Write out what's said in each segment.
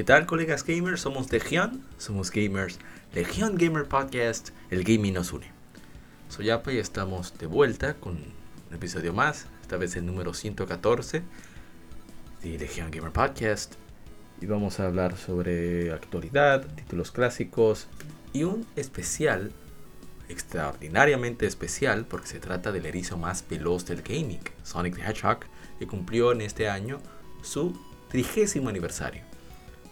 ¿Qué tal colegas gamers? Somos Legion, somos gamers, Legion Gamer Podcast, el gaming nos une. Soy Apa y estamos de vuelta con un episodio más, esta vez el número 114 de Legion Gamer Podcast. Y vamos a hablar sobre actualidad, títulos clásicos y un especial, extraordinariamente especial, porque se trata del erizo más veloz del gaming, Sonic the Hedgehog, que cumplió en este año su trigésimo aniversario.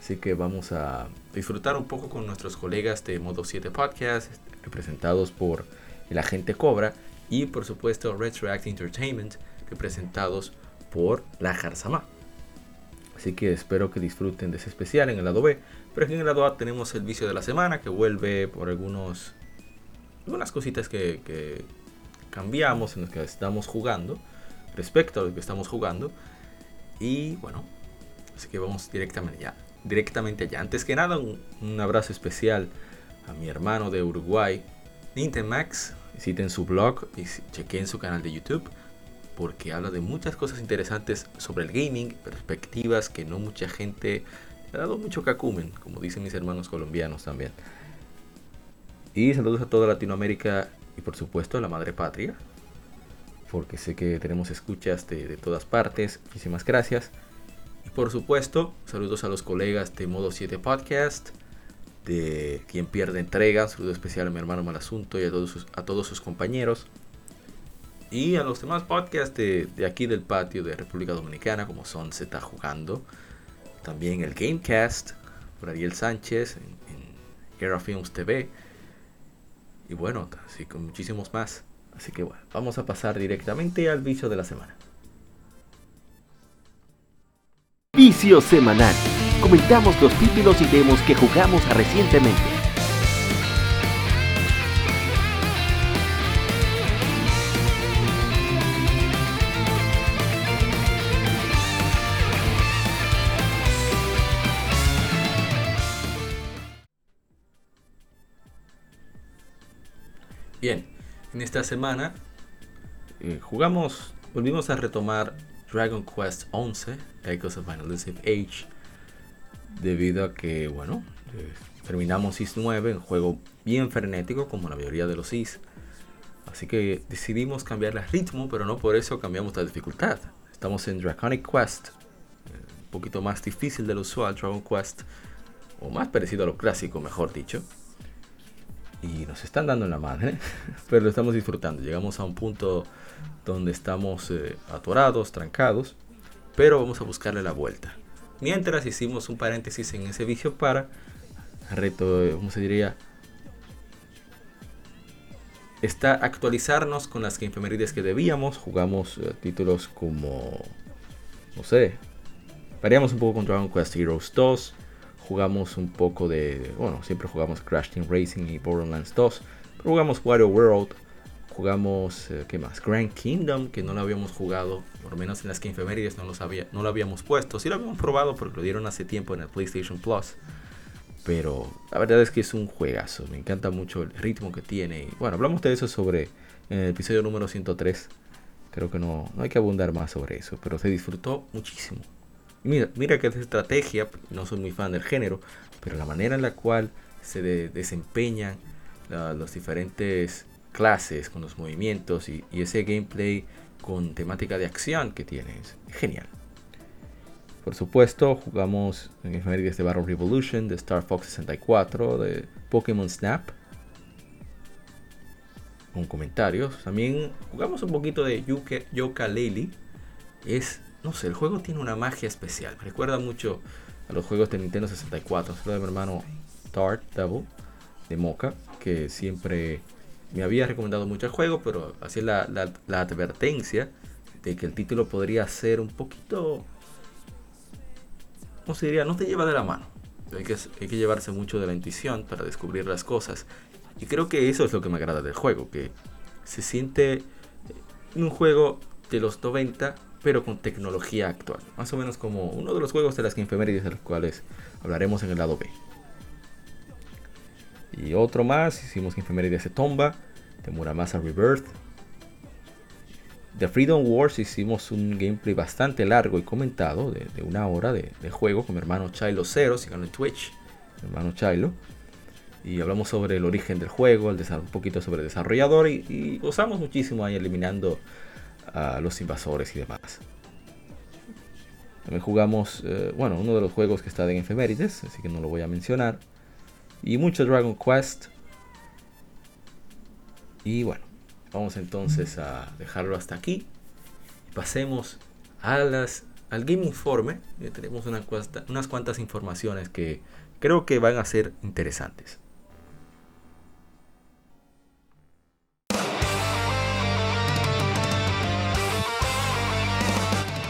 Así que vamos a disfrutar un poco con nuestros colegas de Modo 7 Podcast, representados por el agente Cobra, y por supuesto Retroact Entertainment, representados por la Jarzama. Así que espero que disfruten de ese especial en el lado B. Pero aquí en el lado A tenemos el vicio de la semana que vuelve por algunos, algunas cositas que, que cambiamos en los que estamos jugando, respecto a lo que estamos jugando. Y bueno, así que vamos directamente ya directamente allá. Antes que nada, un, abrazo especial a mi hermano de Uruguay, Nintemax. Visiten su blog y chequen su canal de YouTube porque habla de muchas cosas interesantes sobre el gaming, perspectivas que no mucha gente ha dado mucho cacumen, como dicen mis hermanos colombianos también. Y saludos a toda Latinoamérica y por supuesto a la madre patria, porque sé que tenemos escuchas de, de todas partes. Muchísimas gracias. Por supuesto, saludos a los colegas de Modo 7 Podcast, de quien pierde entrega, saludo especial a mi hermano Malasunto y a todos sus, compañeros. Y a los demás podcasts de, aquí del patio de República Dominicana, como son Z Jugando. También el Gamecast, por Ariel Sánchez, en, en Guerra Films TV. Y bueno, así con muchísimos más. Así que bueno, vamos a pasar directamente al vicio de la semana. Vicio Semanal. Comentamos los títulos y demos que jugamos recientemente. Bien, en esta semana eh, jugamos, volvimos a retomar Dragon Quest 11, Echoes of an Elusive Age, debido a que, bueno, eh, terminamos IS 9, un juego bien frenético como la mayoría de los IS. Así que decidimos cambiar el ritmo, pero no por eso cambiamos la dificultad. Estamos en Draconic Quest, eh, un poquito más difícil de lo usual, Dragon Quest, o más parecido a lo clásico, mejor dicho. Y nos están dando en la madre, pero lo estamos disfrutando. Llegamos a un punto donde estamos eh, atorados, trancados, pero vamos a buscarle la vuelta. Mientras hicimos un paréntesis en ese vicio para, reto, ¿cómo se diría? Está actualizarnos con las efemérides que debíamos. Jugamos eh, títulos como, no sé, variamos un poco con Dragon Quest Heroes 2. Jugamos un poco de, bueno, siempre jugamos Crash Team Racing y Borderlands 2. Pero jugamos Wario World, jugamos, eh, ¿qué más? Grand Kingdom, que no lo habíamos jugado, por lo menos en las que no lo, sabía, no lo habíamos puesto. Sí lo habíamos probado porque lo dieron hace tiempo en el PlayStation Plus. Pero la verdad es que es un juegazo, me encanta mucho el ritmo que tiene. Bueno, hablamos de eso sobre en el episodio número 103. Creo que no, no hay que abundar más sobre eso, pero se disfrutó muchísimo. mira, mira que es estrategia, no soy muy fan del género, pero la manera en la cual se desempeñan los diferentes clases, con los movimientos y, ese gameplay con temática de acción que tienes. Genial. Por supuesto, jugamos en efemérides de Battle Revolution, de Star Fox 64, de Pokémon Snap. Con comentarios. También jugamos un poquito de Yoka Lely. Es, no sé, el juego tiene una magia especial. Me recuerda mucho a los juegos de Nintendo 64. Es de mi hermano Tart Devil de Mocha, que siempre me había recomendado mucho el juego, pero hacía la, la, advertencia de que el título podría ser un poquito ¿cómo se diría? No te lleva de la mano. Hay que, hay que llevarse mucho de la intuición para descubrir las cosas. Y creo que eso es lo que me agrada del juego, que se siente un juego de los 90, pero con tecnología actual. Más o menos como uno de los juegos de las infemérides de los cuales hablaremos en el lado B. Y otro más, hicimos infemérides de Tomba, de Muramasa Rebirth. De Freedom Wars hicimos un gameplay bastante largo y comentado, de, una hora de, juego con mi hermano Chilo Zero, sigan en Twitch, mi hermano Chilo. Y hablamos sobre el origen del juego, el un poquito sobre el desarrollador y, y gozamos muchísimo ahí eliminando a los invasores y demás. También jugamos, eh, bueno, uno de los juegos que está en efemérides, así que no lo voy a mencionar. Y mucho Dragon Quest. Y bueno, vamos entonces a dejarlo hasta aquí. Pasemos a las, al Game Informe. tenemos unas cuantas informaciones que creo que van a ser interesantes.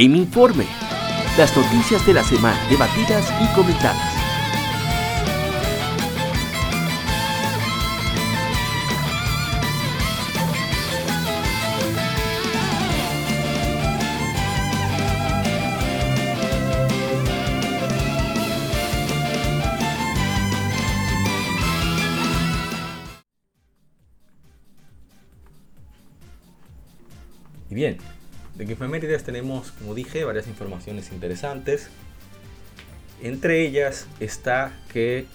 Game Informe. Las noticias de la semana debatidas y comentadas. Bien, de efemérides tenemos, como dije, varias informaciones interesantes. Entre ellas está que...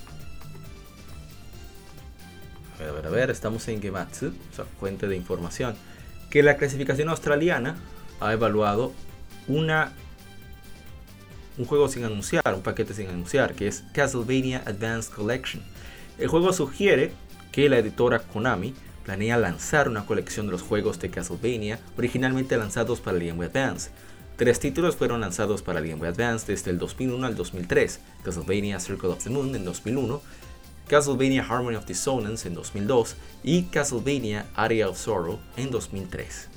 A ver, a ver, a ver, estamos en Gematsu, o sea, fuente de información. Que la clasificación australiana ha evaluado una un juego sin anunciar, un paquete sin anunciar, que es Castlevania Advanced Collection. El juego sugiere que la editora Konami planea lanzar una colección de los juegos de Castlevania originalmente lanzados para el Game Boy Advance. Tres títulos fueron lanzados para el Game Boy Advance desde el 2001 al 2003, Castlevania Circle of the Moon en 2001, Castlevania Harmony of Dissonance en 2002 y Castlevania Area of Sorrow en 2003.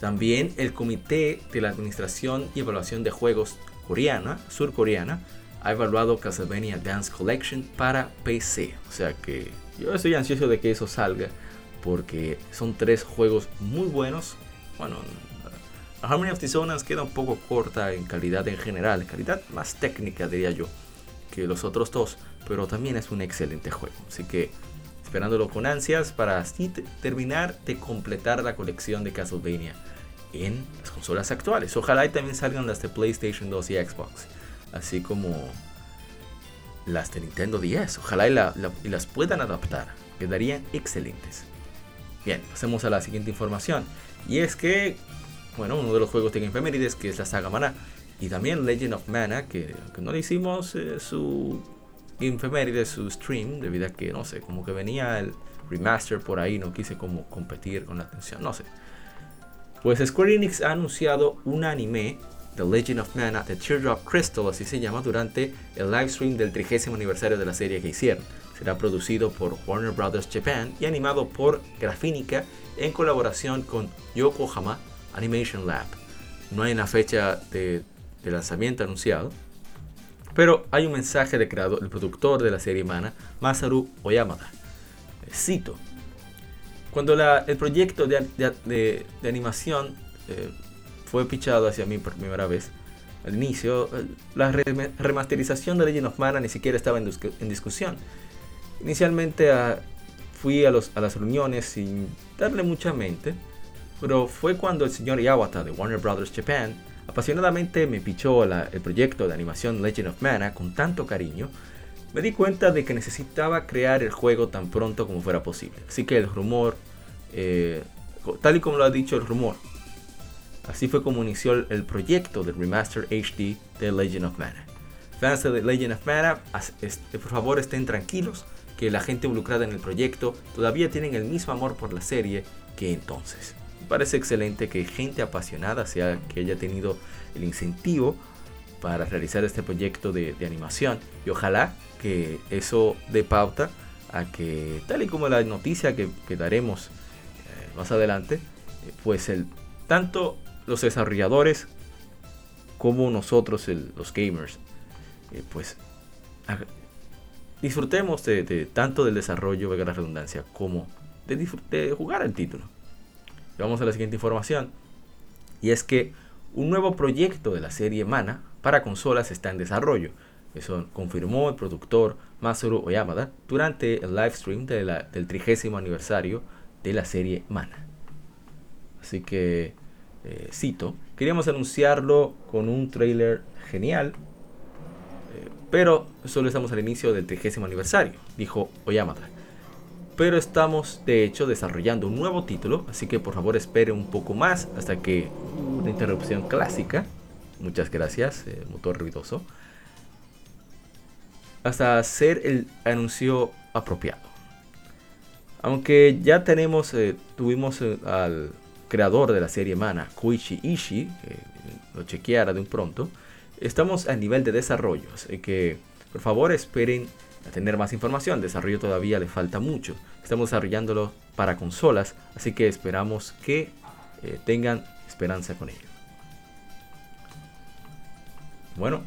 También el Comité de la Administración y Evaluación de Juegos coreana, surcoreana, ha evaluado Castlevania Advance Collection para PC, o sea que yo estoy ansioso de que eso salga porque son tres juegos muy buenos. Bueno, Harmony of Dissonance queda un poco corta en calidad en general, en calidad más técnica diría yo que los otros dos, pero también es un excelente juego. Así que esperándolo con ansias para así terminar de completar la colección de Castlevania en las consolas actuales. Ojalá y también salgan las de PlayStation 2 y Xbox, así como las de Nintendo 10. Ojalá y, las puedan adaptar. Quedarían excelentes. Bien, pasemos a la siguiente información. Y es que, bueno, uno de los juegos de Infemérides, que es la saga Mana, y también Legend of Mana, que, no le hicimos eh, su Infemérides, su stream, debido a que, no sé, como que venía el remaster por ahí, no quise como competir con la atención, no sé. Pues Square Enix ha anunciado un anime, The Legend of Mana, The Teardrop Crystal, así se llama, durante el live stream del 30 aniversario de la serie que hicieron. Será producido por Warner Brothers Japan y animado por Grafínica en colaboración con Yokohama Animation Lab. No hay una fecha de, de lanzamiento anunciado, pero hay un mensaje de creador, el productor de la serie Mana, Masaru Oyamada. Cito. Cuando el proyecto de, animación eh, fue pichado hacia mí por primera vez, al inicio, la remasterización de Legend of Mana ni siquiera estaba en, discusión. Inicialmente ah, fui a, a las reuniones sin darle mucha mente, pero fue cuando el señor Yawata de Warner Brothers Japan apasionadamente me pichó el proyecto de animación Legend of Mana con tanto cariño, me di cuenta de que necesitaba crear el juego tan pronto como fuera posible. Así que el rumor, eh, tal y como lo ha dicho el rumor, así fue como inició el proyecto del remaster HD de Legend of Mana. Fans de Legend of Mana, por favor estén tranquilos que la gente involucrada en el proyecto todavía tienen el mismo amor por la serie que entonces parece excelente que gente apasionada sea que haya tenido el incentivo para realizar este proyecto de, animación y ojalá que eso dé pauta a que tal y como la noticia que, daremos eh, más adelante eh, pues el tanto los desarrolladores como nosotros los gamers eh, pues disfrutemos de, tanto del desarrollo de la redundancia como de, de jugar el título Vamos a la siguiente información. Y es que un nuevo proyecto de la serie Mana para consolas está en desarrollo. Eso confirmó el productor Masaru Oyamada durante el live stream del trigésimo aniversario de la serie Mana. Así que, eh, cito, queríamos anunciarlo con un trailer genial, eh, pero solo estamos al inicio del trigésimo aniversario, dijo Oyamada pero estamos de hecho desarrollando un nuevo título, así que por favor espere un poco más hasta que una interrupción clásica, muchas gracias, eh, motor ruidoso, hasta hacer el anuncio apropiado. Aunque ya tenemos, tuvimos al creador de la serie Mana, Koichi Ishii, lo chequeara de un pronto, estamos a nivel de desarrollo, así que por favor esperen a tener más información. Desarrollo todavía le falta mucho. Estamos desarrollándolo para consolas, así que esperamos que eh, tengan esperanza con ello. Bueno,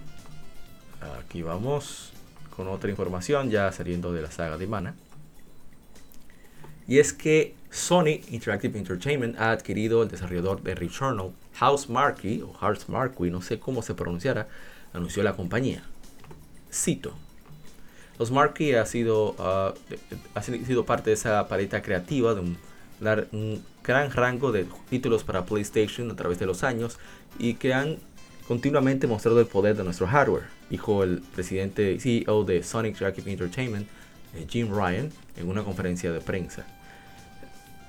aquí vamos con otra información ya saliendo de la saga de Mana. Y es que Sony Interactive Entertainment ha adquirido el desarrollador de Returnal, House Marquee, o House Marquee, no sé cómo se pronunciará, anunció la compañía. Cito. Los Marquee ha sido, ah, ha sido parte de esa paleta creativa de un, gran rango de títulos para PlayStation a través de los años y que han continuamente mostrado el poder de nuestro hardware, dijo el presidente CEO de Sonic Interactive Entertainment, eh, Jim Ryan, en una conferencia de prensa.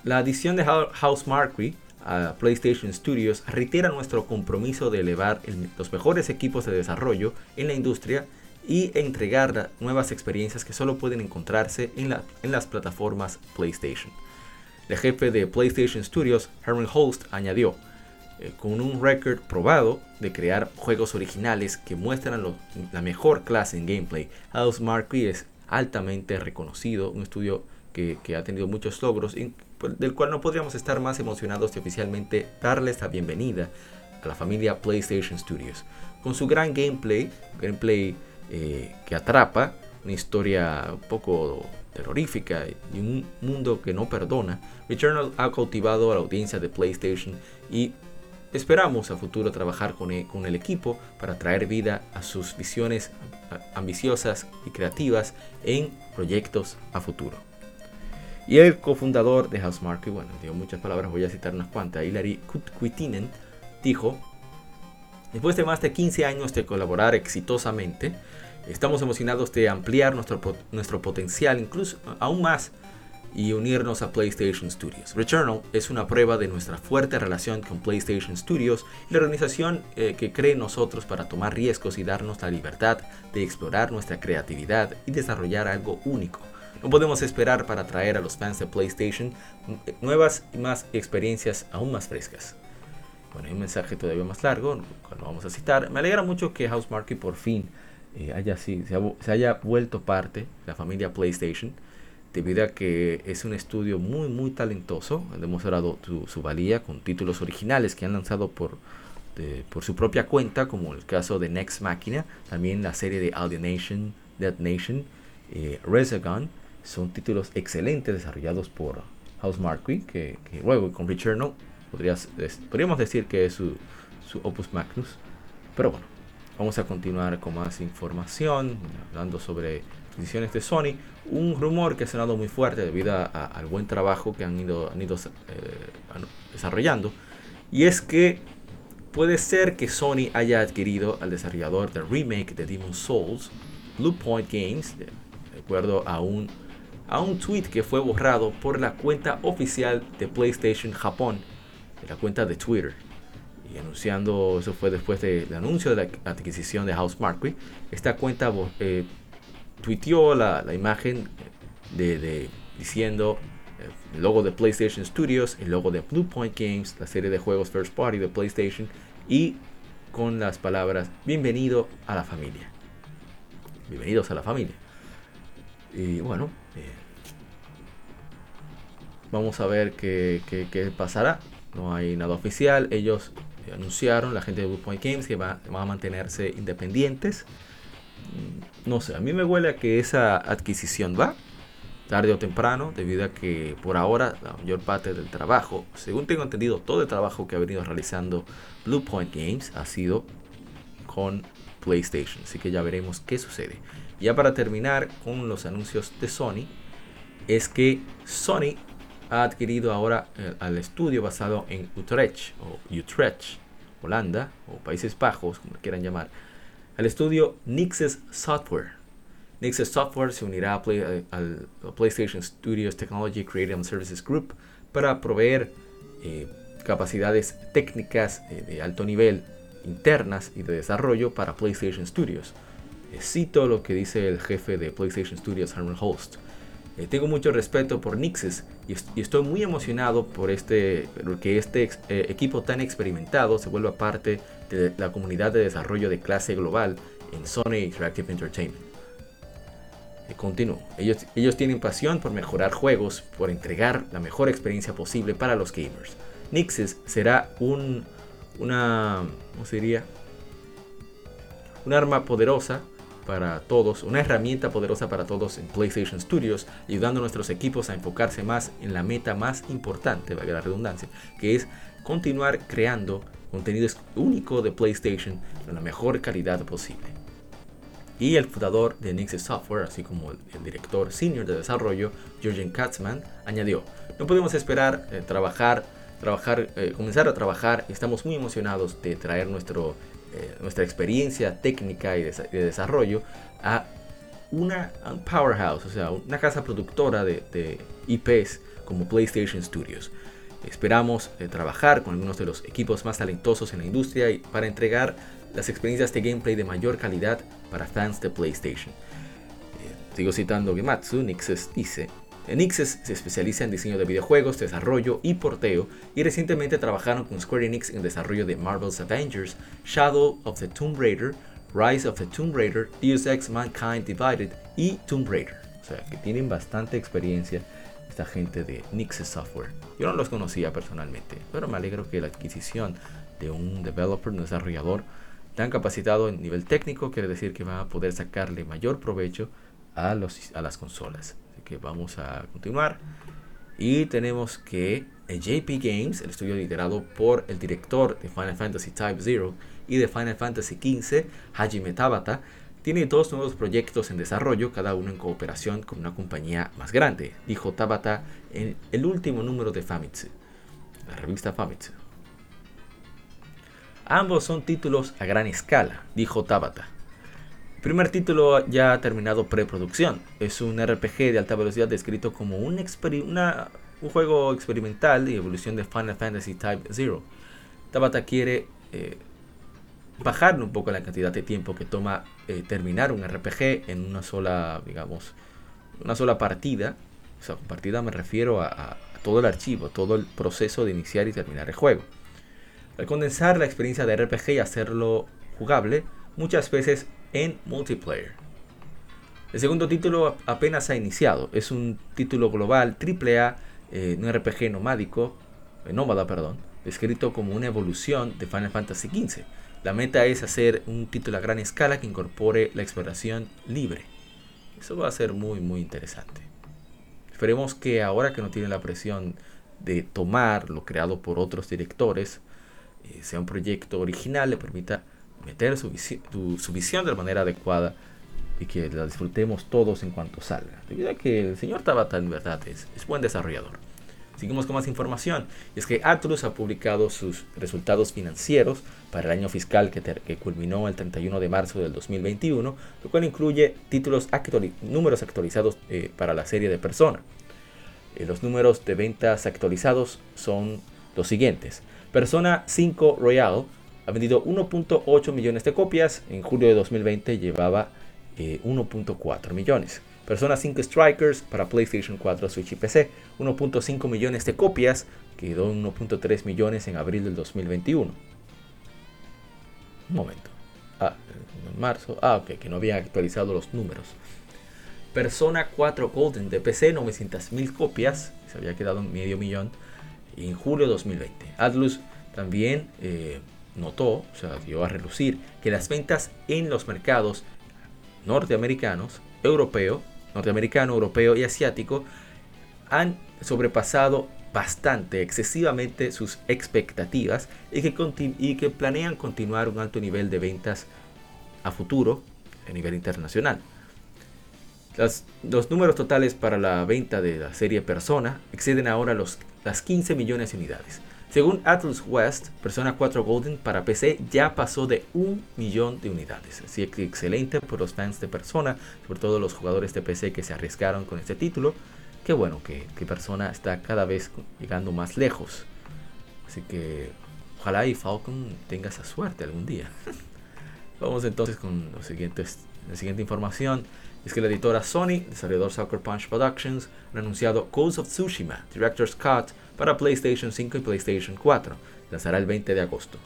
La adición de House Marquee a PlayStation Studios reitera nuestro compromiso de elevar los mejores equipos de desarrollo en la industria y entregar nuevas experiencias que solo pueden encontrarse en, las plataformas PlayStation. El jefe de PlayStation Studios, Herman Holst, añadió, eh, con un récord probado de crear juegos originales que muestran la mejor clase en gameplay, House Marquee es altamente reconocido, un estudio que, ha tenido muchos logros, del cual no podríamos estar más emocionados de oficialmente darles la bienvenida a la familia PlayStation Studios. Con su gran gameplay, gameplay eh, que atrapa, una historia un poco terrorífica y un mundo que no perdona, Returnal ha cautivado a la audiencia de PlayStation y esperamos a futuro trabajar con el, con el equipo para traer vida a sus visiones ambiciosas y creativas en proyectos a futuro. Y el cofundador de Housemarque, bueno, digo muchas palabras, voy a citar unas cuantas, Hilary Kuitinen, dijo, después de más de 15 años de colaborar exitosamente, Estamos emocionados de ampliar nuestro, nuestro potencial incluso aún más y unirnos a PlayStation Studios. Returnal es una prueba de nuestra fuerte relación con PlayStation Studios y la organización eh, que cree en nosotros para tomar riesgos y darnos la libertad de explorar nuestra creatividad y desarrollar algo único. No podemos esperar para traer a los fans de PlayStation nuevas y más experiencias aún más frescas. Bueno, hay un mensaje todavía más largo, lo vamos a citar. Me alegra mucho que Housemarque por fin eh, haya, se, haya vuelto parte de la familia PlayStation, debido a que es un estudio muy, muy talentoso. Ha demostrado su, valía con títulos originales que han lanzado por, por su propia cuenta, como el caso de Next Machina, también la serie de Alienation, Dead Nation, eh, Resogun. Son títulos excelentes desarrollados por Housemarque, que, que luego con Richard no podríamos decir que es su, opus magnus. Pero bueno, vamos a continuar con más información, hablando sobre adquisiciones de Sony. Un rumor que ha sonado muy fuerte debido al buen trabajo que han ido, han ido eh, desarrollando. Y es que puede ser que Sony haya adquirido al desarrollador del remake de Demon's Souls, Blue Point Games, de acuerdo a un, a un tweet que fue borrado por la cuenta oficial de PlayStation Japón la cuenta de Twitter. Y anunciando, eso fue después del anuncio de la adquisición de House Esta cuenta eh, tuiteó la, imagen de, diciendo eh, el logo de PlayStation Studios, el logo de Blue Point Games, la serie de juegos First Party de PlayStation y con las palabras bienvenido a la familia. Bienvenidos a la familia. Y bueno, eh, vamos a ver qué, qué, qué pasará no hay nada oficial. Ellos anunciaron, la gente de Bluepoint Games, que van a mantenerse independientes. Mm, no sé, a mí me huele a que esa adquisición va tarde o temprano, debido a que por ahora la mayor parte del trabajo, según tengo entendido, todo el trabajo que ha venido realizando Bluepoint Games ha sido con PlayStation. Así que ya veremos qué sucede. Ya para terminar con los anuncios de Sony, es que Sony ha adquirido ahora eh, al estudio basado en Utrecht Holanda o Países Bajos, como quieran llamar, al estudio Nixes Software. Nixes Software se unirá a eh, al PlayStation Studios Technology Creative Services Group para proveer eh, capacidades técnicas de alto nivel internas y de desarrollo para PlayStation Studios. cito lo que dice el jefe de PlayStation Studios, Herman Holst. Eh, tengo mucho respeto por Nixes y, estoy muy emocionado por este, que este eh, equipo tan experimentado se vuelva parte de la comunidad de desarrollo de clase global en Sony Interactive Entertainment. Y continúo. Ellos, ellos tienen pasión por mejorar juegos, por entregar la mejor experiencia posible para los gamers. Nixes será un, una, ¿cómo se diría? Un arma poderosa para todos, una herramienta poderosa para todos en PlayStation Studios, ayudando a nuestros equipos a enfocarse más en la meta más importante, valga la redundancia, que es continuar creando contenido único de PlayStation con la mejor calidad posible. Y el fundador de Nixie Software, así como el, director senior de desarrollo, Jürgen Katzmann, añadió, no podemos esperar eh, trabajar, trabajar eh, comenzar a trabajar, estamos muy emocionados de traer nuestro eh, nuestra experiencia técnica y de, desarrollo a una powerhouse, o sea, una casa productora de, IPs como PlayStation Studios. Esperamos eh, trabajar con algunos de los equipos más talentosos en la industria y para entregar las experiencias de gameplay de mayor calidad para fans de PlayStation. Eh, sigo citando Gematsu, Nixes dice, Enixes se especializa en diseño de videojuegos, desarrollo y porteo, y recientemente trabajaron con Square Enix en desarrollo de Marvel's Avengers, Shadow of the Tomb Raider, Rise of the Tomb Raider, Deus Ex Mankind Divided y Tomb Raider. O sea, que tienen bastante experiencia esta gente de Nixes Software. Yo no los conocía personalmente, pero me alegro que la adquisición de un developer, un desarrollador tan capacitado en nivel técnico quiere decir que va a poder sacarle mayor provecho a, los, a las consolas que vamos a continuar. Y tenemos que JP Games, el estudio liderado por el director de Final Fantasy Type 0 y de Final Fantasy XV, Hajime Tabata, tiene dos nuevos proyectos en desarrollo, cada uno en cooperación con una compañía más grande, dijo Tabata en el último número de Famitsu, la revista Famitsu. Ambos son títulos a gran escala, dijo Tabata primer título ya ha terminado preproducción. Es un RPG de alta velocidad descrito como un, juego experimental y evolución de Final Fantasy Type 0. Tabata quiere eh, bajar un poco la cantidad de tiempo que toma eh, terminar un RPG en una sola, digamos, una sola partida. O sea, partida me refiero a, todo el archivo, todo el proceso de iniciar y terminar el juego. Al condensar la experiencia de RPG y hacerlo jugable, muchas veces en multiplayer. El segundo título apenas ha iniciado. Es un título global AAA, eh, un RPG nomádico, eh, nómada, perdón, descrito como una evolución de Final Fantasy XV. La meta es hacer un título a gran escala que incorpore la exploración libre. Eso va a ser muy muy interesante. Esperemos que ahora que no tiene la presión de tomar lo creado por otros directores, eh, sea un proyecto original, le permita meter su, su, visión de la manera adecuada y que la disfrutemos todos en cuanto salga. Debido a que el señor Tabata en verdad es, es buen desarrollador. Seguimos con más información. Y es que Atlus ha publicado sus resultados financieros para el año fiscal que, que culminó el 31 de marzo del 2021, lo cual incluye títulos números actualizados eh, para la serie de Persona. Eh, los números de ventas actualizados son los siguientes. Persona 5 Royal ha vendido 1.8 millones de copias. En julio de 2020 llevaba 1.4 eh, millones. Persona 5 Strikers para PlayStation 4, Switch y PC. 1.5 millones de copias. Quedó 1.3 millones en abril del 2021. Un momento. Ah, en marzo. Ah, ok, que no había actualizado los números. Persona 4 Golden de PC, 900.000 copias. Se había quedado en medio millón en julio de 2020. Atlus también eh, notó, o sea, dio a relucir que las ventas en los mercados norteamericanos, europeo, norteamericano, europeo y asiático han sobrepasado bastante, excesivamente sus expectativas y que, planean continuar un alto nivel de ventas a futuro a nivel internacional. los números totales para la venta de la serie Persona exceden ahora los, las 15 millones de unidades. Según Atlus West, Persona 4 Golden para PC ya pasó de un millón de unidades. Así que excelente por los fans de Persona, sobre todo los jugadores de PC que se arriesgaron con este título. Qué bueno que, Persona está cada vez llegando más lejos. Así que ojalá y Falcon tenga esa suerte algún día. Vamos entonces con los siguientes, la siguiente información. Es que la editora Sony, desarrollador Sucker Punch Productions, ha anunciado Ghost of Tsushima, Director's Cut, para PlayStation 5 y PlayStation 4. Lanzará el 20 de agosto.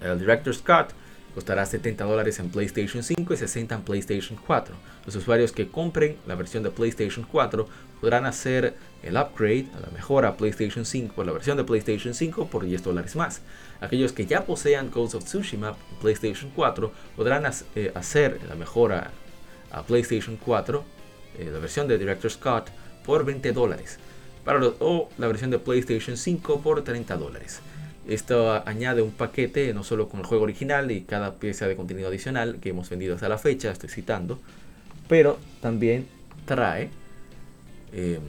El Director's Cut costará 70 dólares en PlayStation 5 y 60 en PlayStation 4. Los usuarios que compren la versión de PlayStation 4 podrán hacer el upgrade a la mejora PlayStation 5 la versión de PlayStation 5 por 10 dólares más. Aquellos que ya posean Ghost of Tsushima en PlayStation 4 podrán eh, hacer la mejora a PlayStation 4, eh, la versión de Director's Cut, por 20 dólares o la versión de PlayStation 5 por 30 dólares. Esto añade un paquete no solo con el juego original y cada pieza de contenido adicional que hemos vendido hasta la fecha, estoy citando, pero también trae em,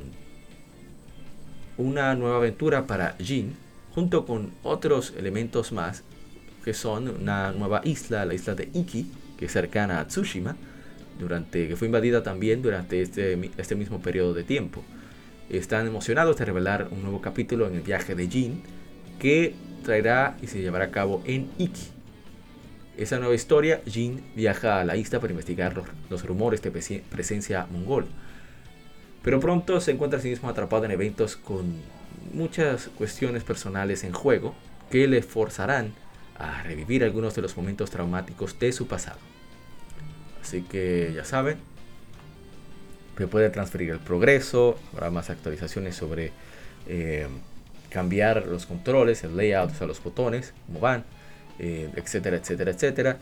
una nueva aventura para Jin junto con otros elementos más que son una nueva isla, la isla de Iki, que es cercana a Tsushima, durante, que fue invadida también durante este, este mismo periodo de tiempo. Están emocionados de revelar un nuevo capítulo en el viaje de Jin que traerá y se llevará a cabo en Iki. Esa nueva historia, Jin viaja a la isla para investigar los, rumores de presencia mongol. Pero pronto se encuentra a sí mismo atrapado en eventos con muchas cuestiones personales en juego que le forzarán a revivir algunos de los momentos traumáticos de su pasado. Así que ya saben, se puede transferir el progreso, habrá más actualizaciones sobre eh, cambiar los controles, el layout, o los botones, cómo van, eh, etcétera, etcétera, etcétera.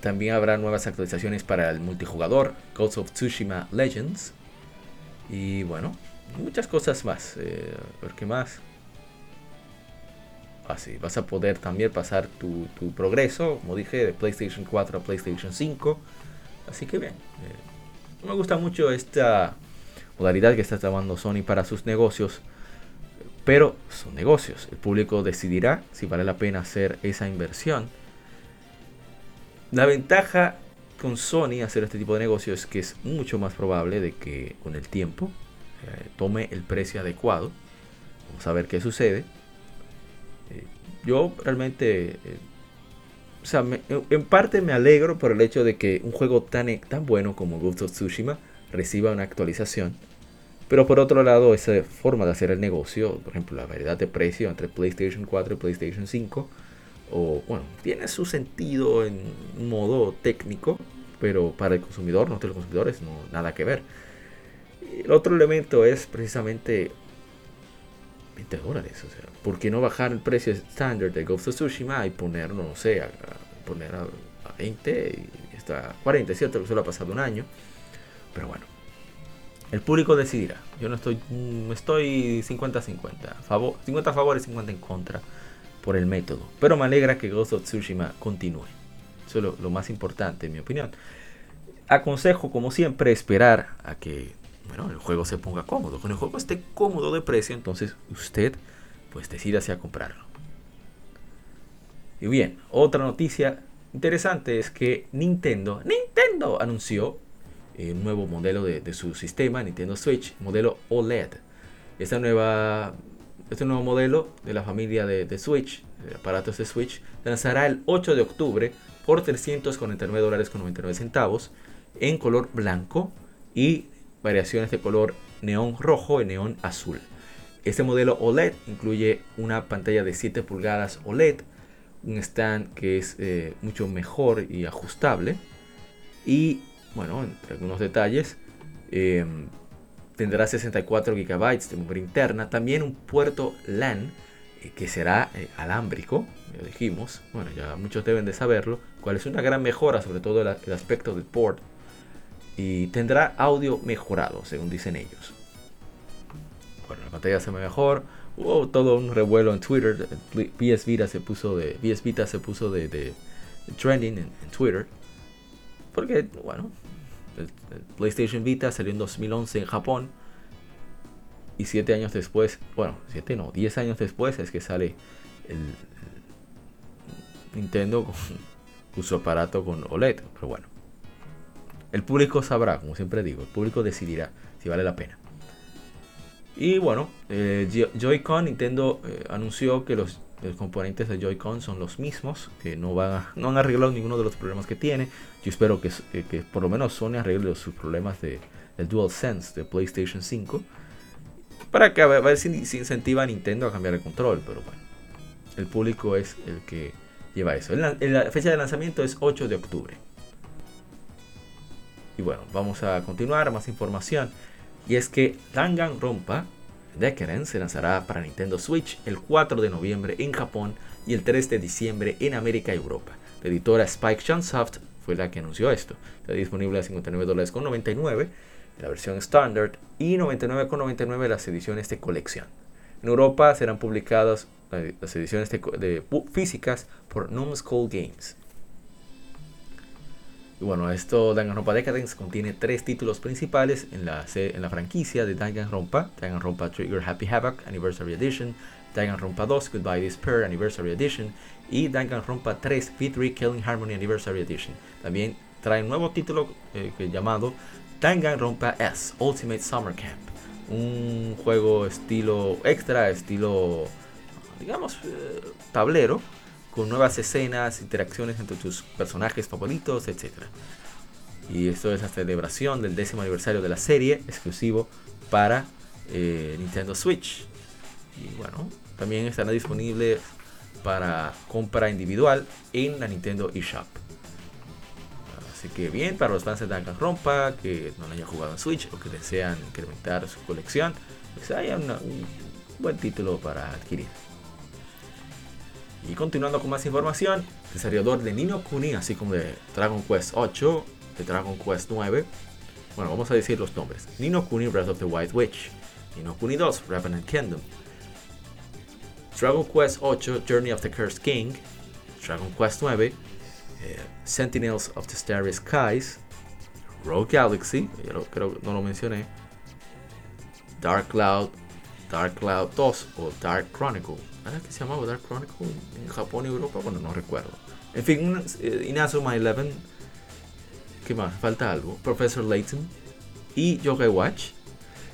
También habrá nuevas actualizaciones para el multijugador, Ghost of Tsushima Legends. Y bueno, muchas cosas más. Eh, ver qué más. Así, ah, vas a poder también pasar tu, tu, progreso, como dije, de PlayStation 4 a PlayStation 5. Así que bien, eh, me gusta mucho esta modalidad que está tomando Sony para sus negocios. Pero son negocios. El público decidirá si vale la pena hacer esa inversión. La ventaja con Sony hacer este tipo de negocios es que es mucho más probable de que con el tiempo eh, tome el precio adecuado. Vamos a ver qué sucede. Eh, yo realmente eh, o sea, en parte me alegro por el hecho de que un juego tan, tan bueno como Ghost of Tsushima reciba una actualización. Pero por otro lado, esa forma de hacer el negocio, por ejemplo, la variedad de precio entre PlayStation 4 y PlayStation 5, o bueno, tiene su sentido en modo técnico, pero para el consumidor, no los consumidores, no nada que ver. El otro elemento es precisamente 20 dólares. O sea, ¿por qué no bajar el precio estándar de Ghost of Tsushima y ponerlo, no sé, a, poner a, 20 y hasta 40? Es cierto que solo ha pasado un año, pero bueno, el público decidirá. Yo no estoy, mm, estoy 50-50. Favor, 50 a favor y 50 en contra por el método. Pero me alegra que Ghost of Tsushima continúe. Eso es lo, más importante en mi opinión. Aconsejo, como siempre, esperar a que bueno, el juego se ponga cómodo. Cuando el juego esté cómodo de precio, entonces usted pues decídase a comprarlo. Y bien, otra noticia interesante es que Nintendo, Nintendo anunció un nuevo modelo de, su sistema, Nintendo Switch, modelo OLED. Esta nueva, este nuevo modelo de la familia de, Switch, de aparatos de Switch, lanzará el 8 de octubre por 349 dólares con 99 centavos en color blanco y variaciones de color neón rojo y neón azul. Este modelo OLED incluye una pantalla de 7 pulgadas OLED, un stand que es eh, mucho mejor y ajustable y bueno, entre algunos detalles, em, tendrá 64 GB de memoria interna, también un puerto LAN eh, que será eh, alámbrico, ya dijimos, bueno, ya muchos deben de saberlo, cuál es una gran mejora, sobre todo el, aspecto del port, y tendrá audio mejorado, según dicen ellos. Bueno, la pantalla se ve mejor, hubo todo un revuelo en Twitter, PS Vita se puso de, PS Vita se puso de, trending en Twitter, porque, bueno, el, PlayStation Vita salió en 2011 en Japón. Y 7 años después, bueno, 7 no, 10 años después es que sale el, Nintendo con, su aparato con OLED. Pero bueno, el público sabrá, como siempre digo, el público decidirá si vale la pena. Y bueno, eh, Joy-Con, Nintendo eh, anunció que los los componentes de Joy-Con son los mismos, que no, van no han arreglado ninguno de los problemas que tiene. Yo espero que, que, por lo menos Sony arregle sus problemas de, del DualSense de PlayStation 5. Para que a ver, si, incentiva a Nintendo a cambiar el control. Pero bueno, el público es el que lleva eso. La, la fecha de lanzamiento es 8 de octubre. Y bueno, vamos a continuar, más información. Y es que Danganronpa Decadence se lanzará para Nintendo Switch el 4 de noviembre en Japón y el 3 de diciembre en América y Europa. La editora Spike Chunsoft fue la que anunció esto. Está disponible a 59 dólares con 99 la versión Standard y 99,99 las ediciones de colección. En Europa serán publicadas eh, las ediciones de, físicas por Numskull Games. Y bueno, esto Danganronpa Decadence contiene tres títulos principales en la, en la franquicia de Danganronpa. Danganronpa Trigger Happy Havoc Anniversary Edition, Danganronpa 2 Goodbye Despair Anniversary Edition y Danganronpa 3 V3 Killing Harmony Anniversary Edition. También trae un nuevo título eh, llamado Danganronpa S Ultimate Summer Camp. Un juego estilo extra, estilo digamos eh, tablero con nuevas escenas, interacciones entre tus personajes favoritos, etc. Y esto es la celebración del décimo aniversario de la serie, exclusivo para eh, Nintendo Switch. Y bueno, también estará disponible para compra individual en la Nintendo eShop. Así que bien, para los fans de Danganronpa que no lo hayan jugado en Switch o que desean incrementar su colección, pues hay un buen título para adquirir. Y continuando con más información, desarrollador de Nino Kuni, así como de Dragon Quest 8, de Dragon Quest 9. Bueno, vamos a decir los nombres. Nino Kuni Breath of the White Witch, Nino Kuni 2 Revenant Kingdom, Dragon Quest 8 Journey of the Cursed King, Dragon Quest 9 eh, Sentinels of the Starry Skies, Rogue Galaxy, yo creo que no lo mencioné, Dark Cloud, Dark Cloud 2 o Dark Chronicle ¿Era que se llamaba Dark Chronicle en Japón y Europa? Bueno, no recuerdo. En fin, eh, Inazuma Eleven. ¿Qué más? Falta algo. Professor Layton y Yoga Watch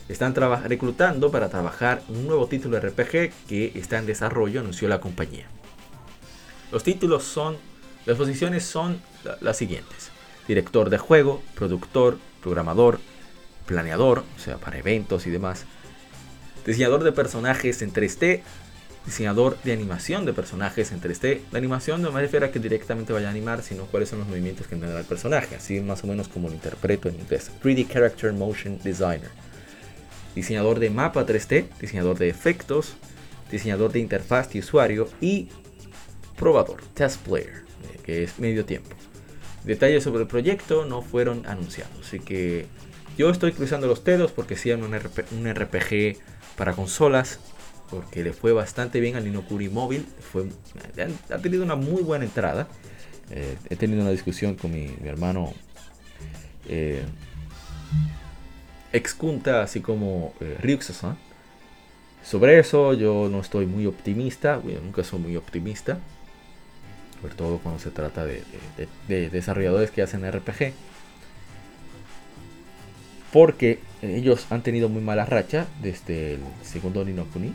están reclutando para trabajar un nuevo título RPG que está en desarrollo, anunció la compañía. Los títulos son, las posiciones son las siguientes. Director de juego, productor, programador, planeador, o sea, para eventos y demás. Diseñador de personajes en 3D, diseñador de animación de personajes en 3D. La animación no me refiero a que directamente vaya a animar, sino cuáles son los movimientos que tendrá el personaje, así más o menos como lo interpreto en inglés. 3D Character Motion Designer. Diseñador de mapa 3D, diseñador de efectos, diseñador de interfaz de usuario y probador, test player, eh, que es medio tiempo. Detalles sobre el proyecto no fueron anunciados, así que yo estoy cruzando los dedos porque un, un RPG para consolas porque le fue bastante bien al Ninokuri móvil. Fue, ha tenido una muy buena entrada. Eh, he tenido una discusión con mi, hermano eh, ex así como eh, Sobre eso yo no estoy muy optimista, nunca soy muy optimista, sobre todo cuando se trata de, de desarrolladores que hacen RPG. Porque ellos han tenido muy mala racha desde el segundo Ninokuni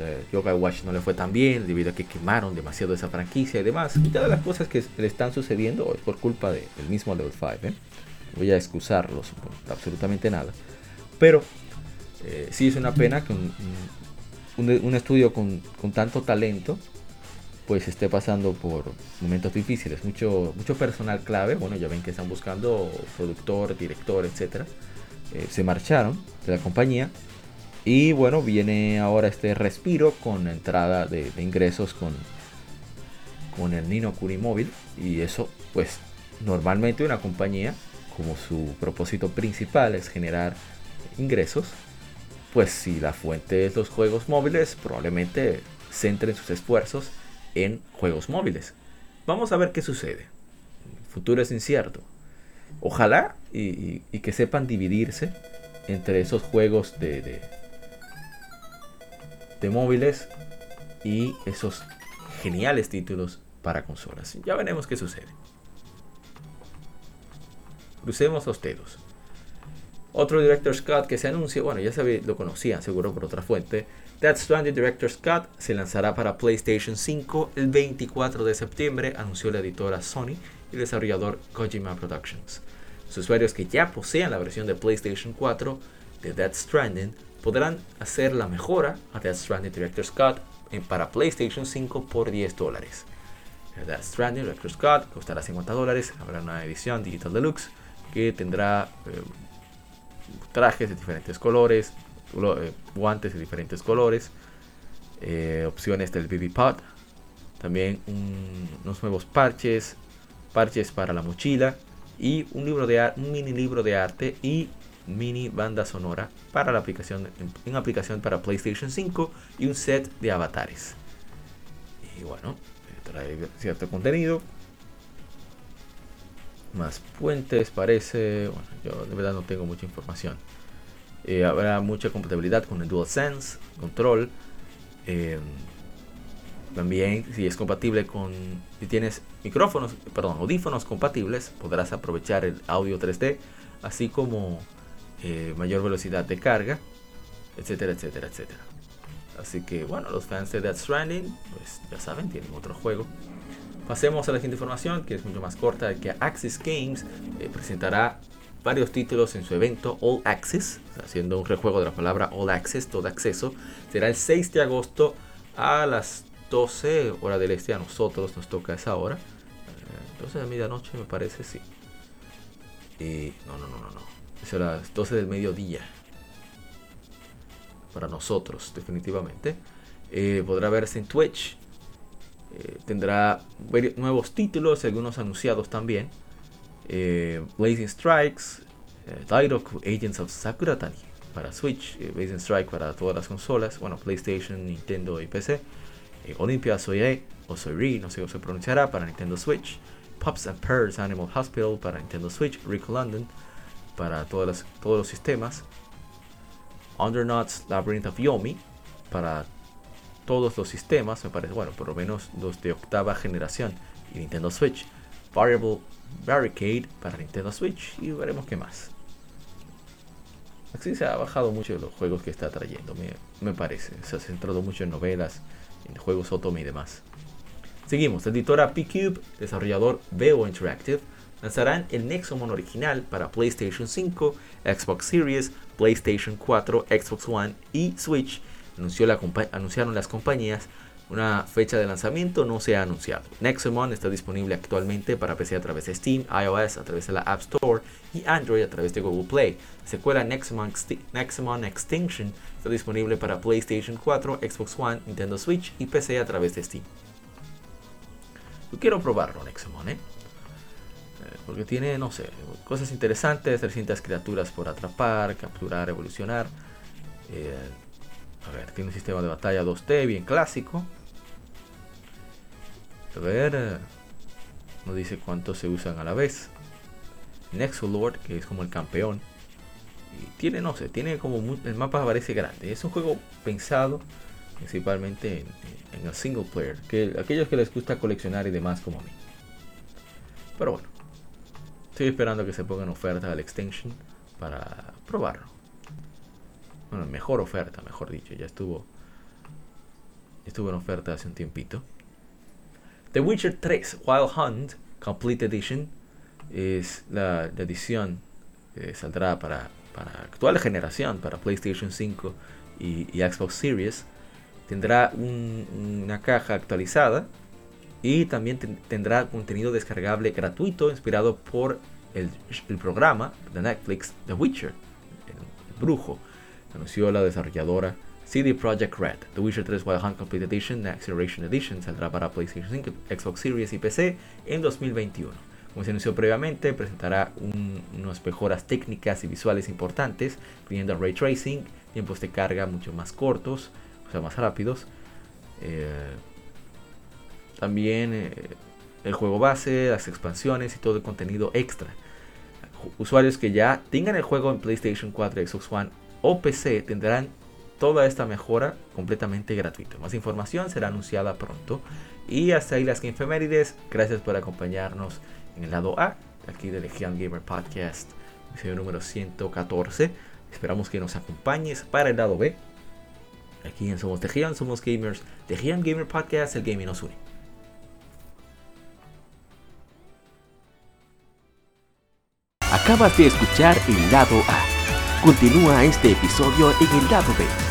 eh, Yoga Watch no le fue tan bien debido a que quemaron demasiado esa franquicia y demás. Y todas las cosas que le están sucediendo es por culpa del mismo Level 5. ¿eh? Voy a excusarlos por absolutamente nada. Pero eh, sí es una pena que un, estudio con, tanto talento pues esté pasando por momentos difíciles. Mucho, mucho personal clave, bueno, ya ven que están buscando productor, director, etcétera. Se marcharon de la compañía y bueno, viene ahora este respiro con entrada de, ingresos con, con el Nino Kuni móvil. Y eso, pues, normalmente una compañía, como su propósito principal es generar ingresos, pues si la fuente es los juegos móviles, probablemente centren sus esfuerzos en juegos móviles. Vamos a ver qué sucede. El futuro es incierto. Ojalá y, que sepan dividirse entre esos juegos de móviles y esos geniales títulos para consolas. Ya veremos qué sucede. Crucemos los dedos. Otro Director Scott que se anuncia, bueno, ya sabía, lo conocía seguro por otra fuente. Death Stranding Director Scott se lanzará para PlayStation 5 el 24 de septiembre, anunció la editora Sony y desarrollador Kojima Productions. Los usuarios que ya posean la versión de PlayStation 4 de Death Stranding podrán hacer la mejora a Death Stranding Director's Cut para PlayStation 5 por 10 dólares. Death Stranding Director's Cut costará 50 dólares. Habrá una edición Digital Deluxe que tendrá eh, trajes de diferentes colores, eh, guantes de diferentes colores, eh, opciones del BB Pod, también unos nuevos parches, parches para la mochila y un libro de un mini libro de arte y mini banda sonora para la aplicación en, aplicación para PlayStation 5 y un set de avatares. Y bueno, trae cierto contenido. Más puentes parece. Bueno, yo de verdad no tengo mucha información. Eh, habrá mucha compatibilidad con el DualSense, control. Eh, también si es compatible con si tienes micrófonos, perdón, audífonos compatibles, podrás aprovechar el audio 3D, así como eh, mayor velocidad de carga, etcétera, etcétera, etcétera. Así que bueno, los fans de Death Stranding, pues ya saben, tienen otro juego. Pasemos a la siguiente información, que es mucho más corta, que Axis Games eh, presentará varios títulos en su evento All Access, haciendo un rejuego de la palabra All Access, todo acceso. Será el 6 de agosto a las 12 hora del este, a nosotros nos toca esa hora. 12 eh, de medianoche me parece, sí. Y no, no, no, no, no a las 12 del mediodía. Para nosotros, definitivamente. Eh, podrá verse en Twitch. Eh, tendrá nuevos títulos, algunos anunciados también. Eh, Blazing Strikes, Dairoku Agents of Sakuratani para Switch, Blazing Strike para todas las consolas, bueno, PlayStation, Nintendo y PC. Olympia Soye o Soiri, no sé cómo se pronunciará, para Nintendo Switch. Pups and Purrs Animal Hospital para Nintendo Switch, Rico London para todas todos los sistemas. Undernauts Labyrinth of Yomi para todos los sistemas, me parece, bueno, por lo menos los de octava generación y Nintendo Switch. Variable Barricade para Nintendo Switch y veremos qué más. Así se ha bajado mucho los juegos que está trayendo, me parece. Se ha centrado mucho en novelas, en juegos Otome y demás. Seguimos, editora P-Cube, desarrollador Veo Interactive, lanzarán el Nexomon original para PlayStation 5, Xbox Series, PlayStation 4, Xbox One y Switch. Anunció la anunciaron las compañías una fecha de lanzamiento no se ha anunciado. Nexomon está disponible actualmente para PC a través de Steam, iOS a través de la App Store y Android a través de Google Play. La secuela Nexomon, Extinction está disponible para PlayStation 4, Xbox One, Nintendo Switch y PC a través de Steam. Yo quiero probarlo, Nexomon, ¿eh? ¿eh? Porque tiene, no sé, cosas interesantes, 300 criaturas por atrapar, capturar, evolucionar. Eh, a ver, tiene un sistema de batalla 2T bien clásico. A ver, eh, no dice cuántos se usan a la vez. Nexolord, que es como el campeón. Y tiene, no sé, tiene como el mapa parece grande. Es un juego pensado principalmente en, el single player. Que aquellos que les gusta coleccionar y demás como a mí. Pero bueno, estoy esperando que se pongan oferta al extension para probarlo bueno, mejor oferta, mejor dicho, ya estuvo, estuvo en oferta hace un tiempito. The Witcher 3 Wild Hunt Complete Edition es la, edición que saldrá para, para actual generación, para PlayStation 5 y, Xbox Series. Tendrá una caja actualizada y también tendrá contenido descargable gratuito inspirado por el, programa de Netflix The Witcher, el brujo anunció la desarrolladora CD Projekt Red. The Witcher 3 Wild Hunt Complete Edition Next Generation Edition saldrá para PlayStation 5, Xbox Series y PC en 2021. Como se anunció previamente, presentará unas mejoras técnicas y visuales importantes, incluyendo ray tracing, tiempos de carga mucho más cortos, o sea, más rápidos. Eh, también eh, el juego base, las expansiones y todo el contenido extra. Usuarios que ya tengan el juego en PlayStation 4 Xbox One o PC tendrán toda esta mejora completamente gratuita. Más información será anunciada pronto. Y hasta ahí las que Gracias por acompañarnos en el lado A, aquí de Legion Gamer Podcast, episodio número 114. Esperamos que nos acompañes para el lado B. Aquí en Somos Legion, somos gamers. Legion Gamer Podcast, el gaming nos une. Acabas de escuchar el lado A Continúa este episodio en el lado B.